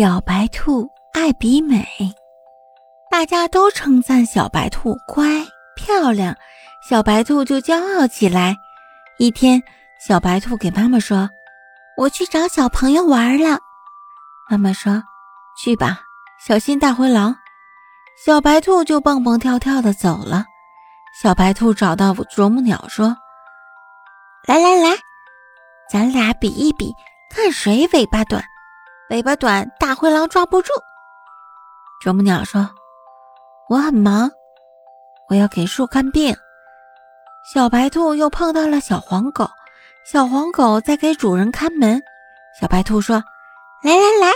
小白兔爱比美，大家都称赞小白兔乖漂亮，小白兔就骄傲起来。一天，小白兔给妈妈说：“我去找小朋友玩了。”妈妈说：“去吧，小心大灰狼。”小白兔就蹦蹦跳跳的走了。小白兔找到啄木鸟说：“来来来，咱俩比一比，看谁尾巴短。”尾巴短，大灰狼抓不住。啄木鸟说：“我很忙，我要给树看病。”小白兔又碰到了小黄狗，小黄狗在给主人看门。小白兔说：“来来来，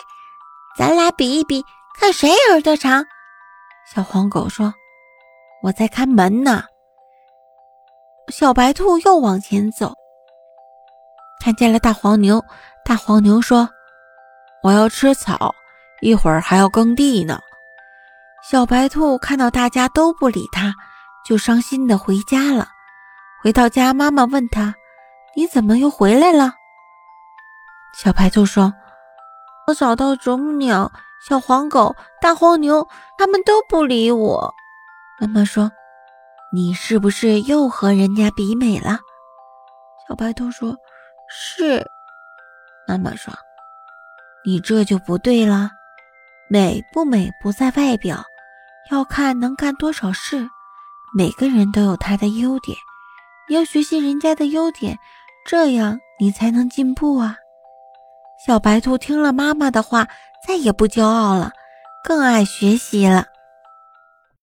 咱俩比一比，看谁耳朵长。”小黄狗说：“我在看门呢。”小白兔又往前走，看见了大黄牛。大黄牛说。我要吃草，一会儿还要耕地呢。小白兔看到大家都不理它，就伤心的回家了。回到家，妈妈问他：“你怎么又回来了？”小白兔说：“我找到啄木鸟、小黄狗、大黄牛，他们都不理我。”妈妈说：“你是不是又和人家比美了？”小白兔说：“是。”妈妈说。你这就不对了，美不美不在外表，要看能干多少事。每个人都有他的优点，你要学习人家的优点，这样你才能进步啊！小白兔听了妈妈的话，再也不骄傲了，更爱学习了。